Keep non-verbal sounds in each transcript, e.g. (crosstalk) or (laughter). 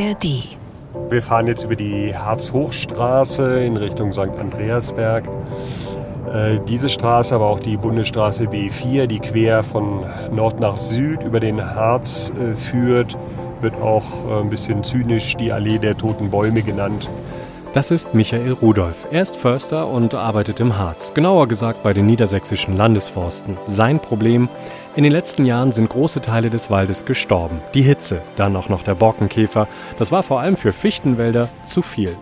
ARD. Wir fahren jetzt über die Harz-Hochstraße in Richtung St. Andreasberg. Äh, diese Straße, aber auch die Bundesstraße B4, die quer von Nord nach Süd über den Harz äh, führt, wird auch äh, ein bisschen zynisch die Allee der toten Bäume genannt. Das ist Michael Rudolph. Er ist Förster und arbeitet im Harz, genauer gesagt bei den niedersächsischen Landesforsten. Sein Problem, in den letzten Jahren sind große Teile des Waldes gestorben. Die Hitze, dann auch noch der Borkenkäfer, das war vor allem für Fichtenwälder zu viel.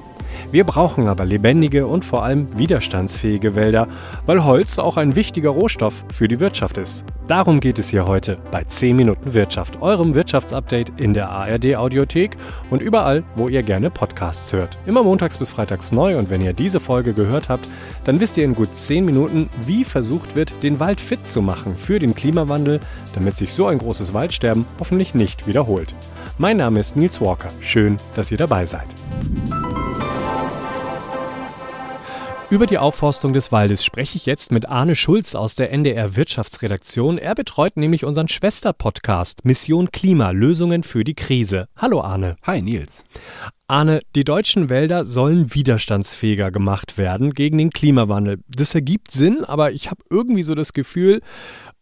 Wir brauchen aber lebendige und vor allem widerstandsfähige Wälder, weil Holz auch ein wichtiger Rohstoff für die Wirtschaft ist. Darum geht es hier heute bei 10 Minuten Wirtschaft, eurem Wirtschaftsupdate in der ARD Audiothek und überall, wo ihr gerne Podcasts hört. Immer montags bis freitags neu und wenn ihr diese Folge gehört habt, dann wisst ihr in gut 10 Minuten, wie versucht wird, den Wald fit zu machen für den Klimawandel, damit sich so ein großes Waldsterben hoffentlich nicht wiederholt. Mein Name ist Nils Walker. Schön, dass ihr dabei seid. Über die Aufforstung des Waldes spreche ich jetzt mit Arne Schulz aus der NDR Wirtschaftsredaktion. Er betreut nämlich unseren Schwesterpodcast Mission Klima Lösungen für die Krise. Hallo Arne. Hi Nils. Arne, die deutschen Wälder sollen widerstandsfähiger gemacht werden gegen den Klimawandel. Das ergibt Sinn, aber ich habe irgendwie so das Gefühl,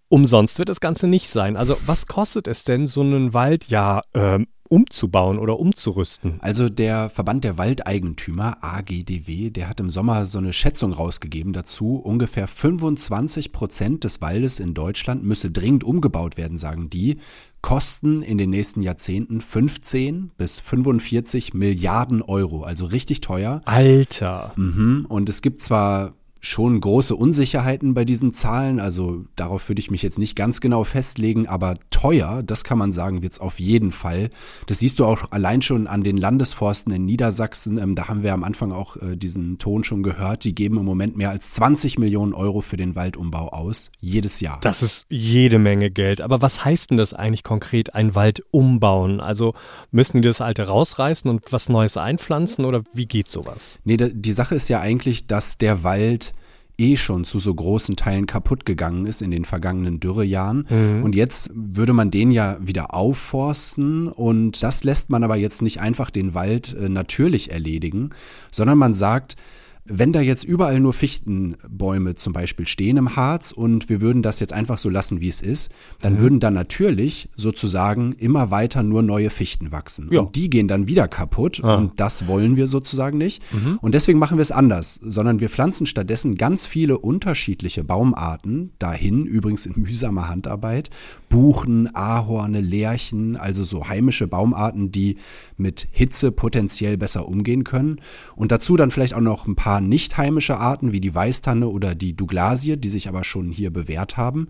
umsonst wird das Ganze nicht sein. Also was kostet es denn, so einen Wald ja äh, umzubauen oder umzurüsten? Also der Verband der Waldeigentümer, AGDW, der hat im Sommer so eine Schätzung rausgegeben dazu. Ungefähr 25 Prozent des Waldes in Deutschland müsse dringend umgebaut werden, sagen die. Kosten in den nächsten Jahrzehnten 15 bis 45 Milliarden Euro, also richtig teuer. Alter. Mhm. Und es gibt zwar schon große Unsicherheiten bei diesen Zahlen. Also darauf würde ich mich jetzt nicht ganz genau festlegen, aber teuer, das kann man sagen, wird es auf jeden Fall. Das siehst du auch allein schon an den Landesforsten in Niedersachsen. Ähm, da haben wir am Anfang auch äh, diesen Ton schon gehört. Die geben im Moment mehr als 20 Millionen Euro für den Waldumbau aus, jedes Jahr. Das ist jede Menge Geld. Aber was heißt denn das eigentlich konkret, ein Wald umbauen? Also müssen die das alte rausreißen und was Neues einpflanzen oder wie geht sowas? Nee, die Sache ist ja eigentlich, dass der Wald eh schon zu so großen Teilen kaputt gegangen ist in den vergangenen Dürrejahren. Mhm. Und jetzt würde man den ja wieder aufforsten und das lässt man aber jetzt nicht einfach den Wald äh, natürlich erledigen, sondern man sagt, wenn da jetzt überall nur Fichtenbäume zum Beispiel stehen im Harz und wir würden das jetzt einfach so lassen, wie es ist, dann mhm. würden da natürlich sozusagen immer weiter nur neue Fichten wachsen. Ja. Und die gehen dann wieder kaputt ah. und das wollen wir sozusagen nicht. Mhm. Und deswegen machen wir es anders, sondern wir pflanzen stattdessen ganz viele unterschiedliche Baumarten dahin, übrigens in mühsamer Handarbeit. Buchen, Ahorne, Lärchen, also so heimische Baumarten, die mit Hitze potenziell besser umgehen können. Und dazu dann vielleicht auch noch ein paar paar nicht heimische Arten wie die Weißtanne oder die Douglasie, die sich aber schon hier bewährt haben.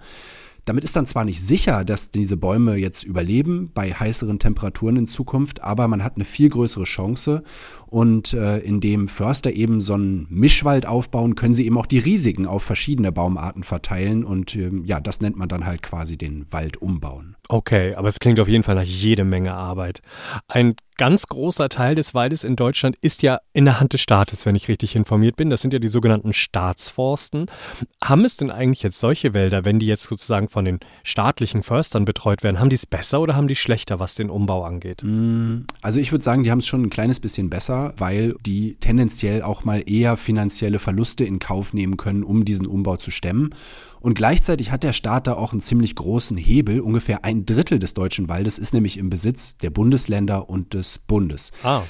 Damit ist dann zwar nicht sicher, dass diese Bäume jetzt überleben bei heißeren Temperaturen in Zukunft, aber man hat eine viel größere Chance. Und äh, indem Förster eben so einen Mischwald aufbauen, können sie eben auch die Risiken auf verschiedene Baumarten verteilen. Und äh, ja, das nennt man dann halt quasi den Wald umbauen. Okay, aber es klingt auf jeden Fall nach jede Menge Arbeit. Ein ganz großer Teil des Waldes in Deutschland ist ja in der Hand des Staates, wenn ich richtig informiert bin. Das sind ja die sogenannten Staatsforsten. Haben es denn eigentlich jetzt solche Wälder, wenn die jetzt sozusagen von den staatlichen Förstern betreut werden, haben die es besser oder haben die schlechter, was den Umbau angeht? Mm, also ich würde sagen, die haben es schon ein kleines bisschen besser, weil die tendenziell auch mal eher finanzielle Verluste in Kauf nehmen können, um diesen Umbau zu stemmen. Und gleichzeitig hat der Staat da auch einen ziemlich großen Hebel. Ungefähr ein Drittel des deutschen Waldes ist nämlich im Besitz der Bundesländer und des Bundes. Ah.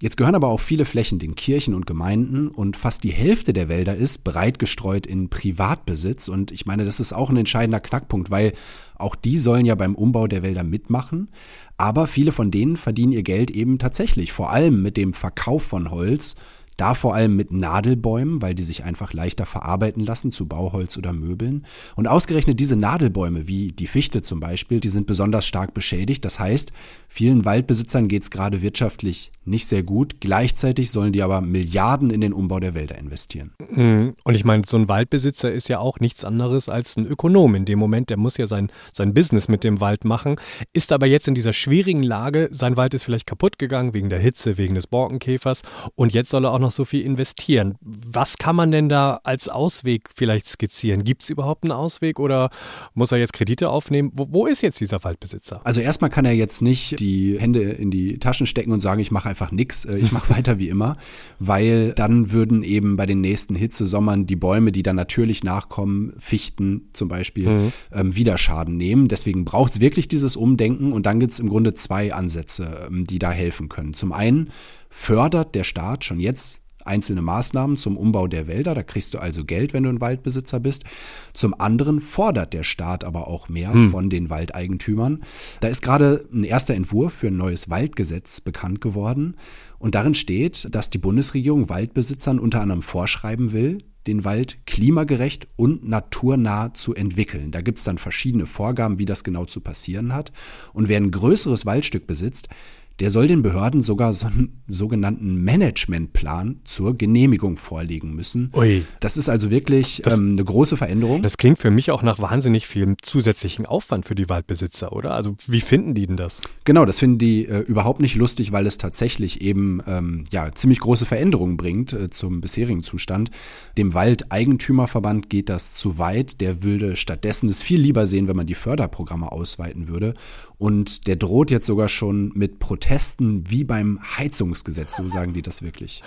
Jetzt gehören aber auch viele Flächen den Kirchen und Gemeinden und fast die Hälfte der Wälder ist breit gestreut in Privatbesitz. Und ich meine, das ist auch ein entscheidender Knackpunkt, weil auch die sollen ja beim Umbau der Wälder mitmachen. Aber viele von denen verdienen ihr Geld eben tatsächlich, vor allem mit dem Verkauf von Holz da vor allem mit Nadelbäumen, weil die sich einfach leichter verarbeiten lassen zu Bauholz oder Möbeln. Und ausgerechnet diese Nadelbäume, wie die Fichte zum Beispiel, die sind besonders stark beschädigt. Das heißt, vielen Waldbesitzern geht es gerade wirtschaftlich nicht sehr gut. Gleichzeitig sollen die aber Milliarden in den Umbau der Wälder investieren. Mhm. Und ich meine, so ein Waldbesitzer ist ja auch nichts anderes als ein Ökonom in dem Moment. Der muss ja sein, sein Business mit dem Wald machen, ist aber jetzt in dieser schwierigen Lage. Sein Wald ist vielleicht kaputt gegangen wegen der Hitze, wegen des Borkenkäfers und jetzt soll er auch noch so viel investieren. Was kann man denn da als Ausweg vielleicht skizzieren? Gibt es überhaupt einen Ausweg oder muss er jetzt Kredite aufnehmen? Wo, wo ist jetzt dieser Waldbesitzer? Also erstmal kann er jetzt nicht die Hände in die Taschen stecken und sagen, ich mache einfach nichts, äh, ich mache (laughs) weiter wie immer, weil dann würden eben bei den nächsten Hitzesommern die Bäume, die dann natürlich nachkommen, Fichten zum Beispiel, mhm. ähm, wieder Schaden nehmen. Deswegen braucht es wirklich dieses Umdenken und dann gibt es im Grunde zwei Ansätze, ähm, die da helfen können. Zum einen fördert der Staat schon jetzt einzelne Maßnahmen zum Umbau der Wälder. Da kriegst du also Geld, wenn du ein Waldbesitzer bist. Zum anderen fordert der Staat aber auch mehr hm. von den Waldeigentümern. Da ist gerade ein erster Entwurf für ein neues Waldgesetz bekannt geworden. Und darin steht, dass die Bundesregierung Waldbesitzern unter anderem vorschreiben will, den Wald klimagerecht und naturnah zu entwickeln. Da gibt es dann verschiedene Vorgaben, wie das genau zu passieren hat. Und wer ein größeres Waldstück besitzt, der soll den Behörden sogar so einen sogenannten Managementplan zur Genehmigung vorlegen müssen. Ui. Das ist also wirklich das, ähm, eine große Veränderung. Das klingt für mich auch nach wahnsinnig viel zusätzlichen Aufwand für die Waldbesitzer, oder? Also wie finden die denn das? Genau, das finden die äh, überhaupt nicht lustig, weil es tatsächlich eben ähm, ja, ziemlich große Veränderungen bringt äh, zum bisherigen Zustand. Dem Waldeigentümerverband geht das zu weit. Der würde stattdessen es viel lieber sehen, wenn man die Förderprogramme ausweiten würde. Und der droht jetzt sogar schon mit Protesten wie beim Heizungsgesetz, so sagen die das wirklich.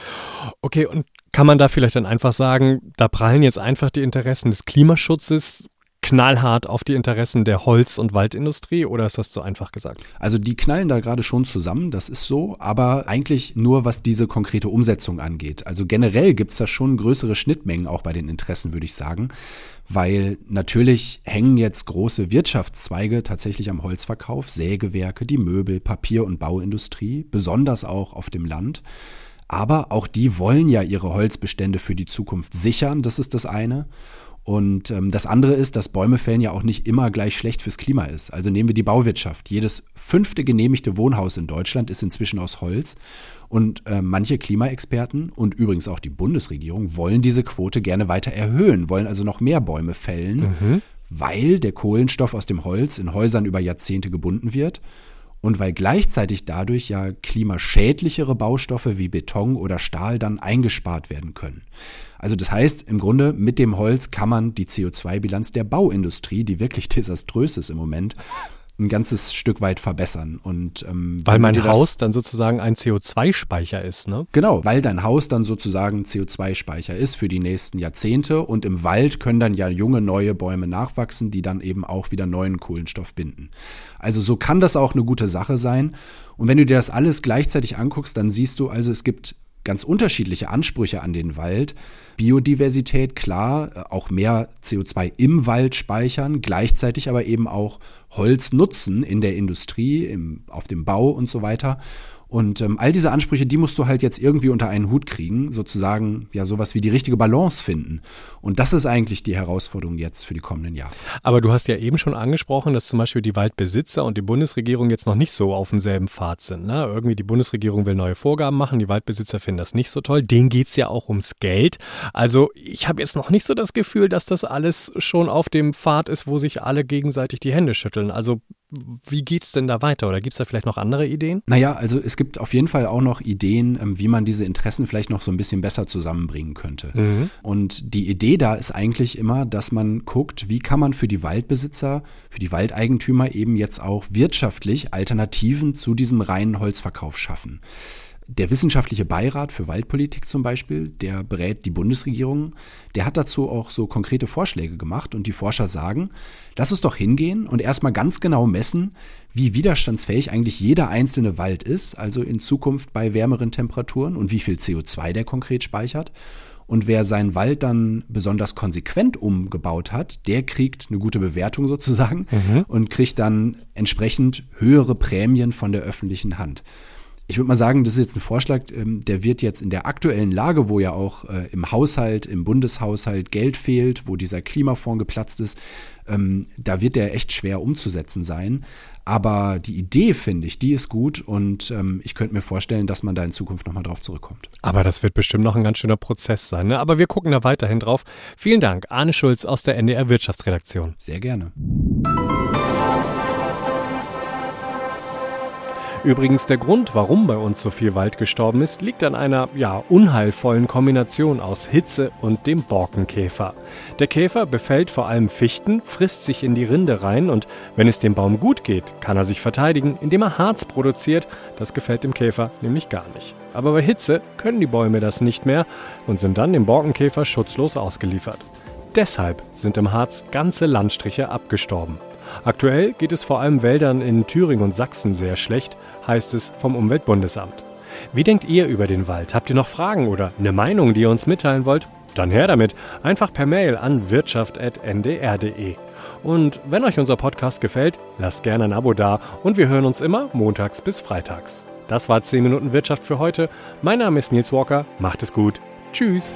Okay, und kann man da vielleicht dann einfach sagen, da prallen jetzt einfach die Interessen des Klimaschutzes knallhart auf die Interessen der Holz- und Waldindustrie oder ist das zu einfach gesagt? Also die knallen da gerade schon zusammen, das ist so, aber eigentlich nur was diese konkrete Umsetzung angeht. Also generell gibt es da schon größere Schnittmengen auch bei den Interessen, würde ich sagen weil natürlich hängen jetzt große Wirtschaftszweige tatsächlich am Holzverkauf, Sägewerke, die Möbel, Papier- und Bauindustrie, besonders auch auf dem Land. Aber auch die wollen ja ihre Holzbestände für die Zukunft sichern, das ist das eine. Und ähm, das andere ist, dass Bäume fällen ja auch nicht immer gleich schlecht fürs Klima ist. Also nehmen wir die Bauwirtschaft. Jedes fünfte genehmigte Wohnhaus in Deutschland ist inzwischen aus Holz. Und äh, manche Klimaexperten und übrigens auch die Bundesregierung wollen diese Quote gerne weiter erhöhen, wollen also noch mehr Bäume fällen, mhm. weil der Kohlenstoff aus dem Holz in Häusern über Jahrzehnte gebunden wird und weil gleichzeitig dadurch ja klimaschädlichere Baustoffe wie Beton oder Stahl dann eingespart werden können. Also das heißt, im Grunde mit dem Holz kann man die CO2-Bilanz der Bauindustrie, die wirklich (laughs) desaströs ist im Moment, ein ganzes Stück weit verbessern. Und, ähm, weil mein Haus dann sozusagen ein CO2-Speicher ist, ne? Genau, weil dein Haus dann sozusagen CO2-Speicher ist für die nächsten Jahrzehnte und im Wald können dann ja junge neue Bäume nachwachsen, die dann eben auch wieder neuen Kohlenstoff binden. Also so kann das auch eine gute Sache sein. Und wenn du dir das alles gleichzeitig anguckst, dann siehst du also, es gibt ganz unterschiedliche Ansprüche an den Wald. Biodiversität, klar, äh, auch mehr CO2 im Wald speichern, gleichzeitig aber eben auch Holz nutzen in der Industrie, im, auf dem Bau und so weiter. Und ähm, all diese Ansprüche, die musst du halt jetzt irgendwie unter einen Hut kriegen, sozusagen ja sowas wie die richtige Balance finden. Und das ist eigentlich die Herausforderung jetzt für die kommenden Jahre. Aber du hast ja eben schon angesprochen, dass zum Beispiel die Waldbesitzer und die Bundesregierung jetzt noch nicht so auf demselben Pfad sind. Ne? Irgendwie die Bundesregierung will neue Vorgaben machen, die Waldbesitzer finden das nicht so toll. Denen geht es ja auch ums Geld. Also ich habe jetzt noch nicht so das Gefühl, dass das alles schon auf dem Pfad ist, wo sich alle gegenseitig die Hände schütteln. Also wie geht es denn da weiter oder gibt es da vielleicht noch andere Ideen? Naja, also es gibt auf jeden Fall auch noch Ideen, ähm, wie man diese Interessen vielleicht noch so ein bisschen besser zusammenbringen könnte. Mhm. Und die Idee da ist eigentlich immer, dass man guckt, wie kann man für die Waldbesitzer, für die Waldeigentümer eben jetzt auch wirtschaftlich Alternativen zu diesem reinen Holzverkauf schaffen. Der wissenschaftliche Beirat für Waldpolitik zum Beispiel, der berät die Bundesregierung, der hat dazu auch so konkrete Vorschläge gemacht und die Forscher sagen, lass uns doch hingehen und erstmal ganz genau messen, wie widerstandsfähig eigentlich jeder einzelne Wald ist, also in Zukunft bei wärmeren Temperaturen und wie viel CO2 der konkret speichert. Und wer seinen Wald dann besonders konsequent umgebaut hat, der kriegt eine gute Bewertung sozusagen mhm. und kriegt dann entsprechend höhere Prämien von der öffentlichen Hand. Ich würde mal sagen, das ist jetzt ein Vorschlag, ähm, der wird jetzt in der aktuellen Lage, wo ja auch äh, im Haushalt, im Bundeshaushalt Geld fehlt, wo dieser Klimafonds geplatzt ist, ähm, da wird der echt schwer umzusetzen sein. Aber die Idee, finde ich, die ist gut und ähm, ich könnte mir vorstellen, dass man da in Zukunft nochmal drauf zurückkommt. Aber das wird bestimmt noch ein ganz schöner Prozess sein. Ne? Aber wir gucken da weiterhin drauf. Vielen Dank, Arne Schulz aus der NDR Wirtschaftsredaktion. Sehr gerne. Übrigens der Grund, warum bei uns so viel Wald gestorben ist, liegt an einer, ja, unheilvollen Kombination aus Hitze und dem Borkenkäfer. Der Käfer befällt vor allem Fichten, frisst sich in die Rinde rein und wenn es dem Baum gut geht, kann er sich verteidigen, indem er Harz produziert. Das gefällt dem Käfer nämlich gar nicht. Aber bei Hitze können die Bäume das nicht mehr und sind dann dem Borkenkäfer schutzlos ausgeliefert. Deshalb sind im Harz ganze Landstriche abgestorben. Aktuell geht es vor allem Wäldern in Thüringen und Sachsen sehr schlecht, heißt es vom Umweltbundesamt. Wie denkt ihr über den Wald? Habt ihr noch Fragen oder eine Meinung, die ihr uns mitteilen wollt? Dann her damit. Einfach per Mail an wirtschaft.ndr.de. Und wenn euch unser Podcast gefällt, lasst gerne ein Abo da und wir hören uns immer montags bis freitags. Das war 10 Minuten Wirtschaft für heute. Mein Name ist Nils Walker. Macht es gut. Tschüss.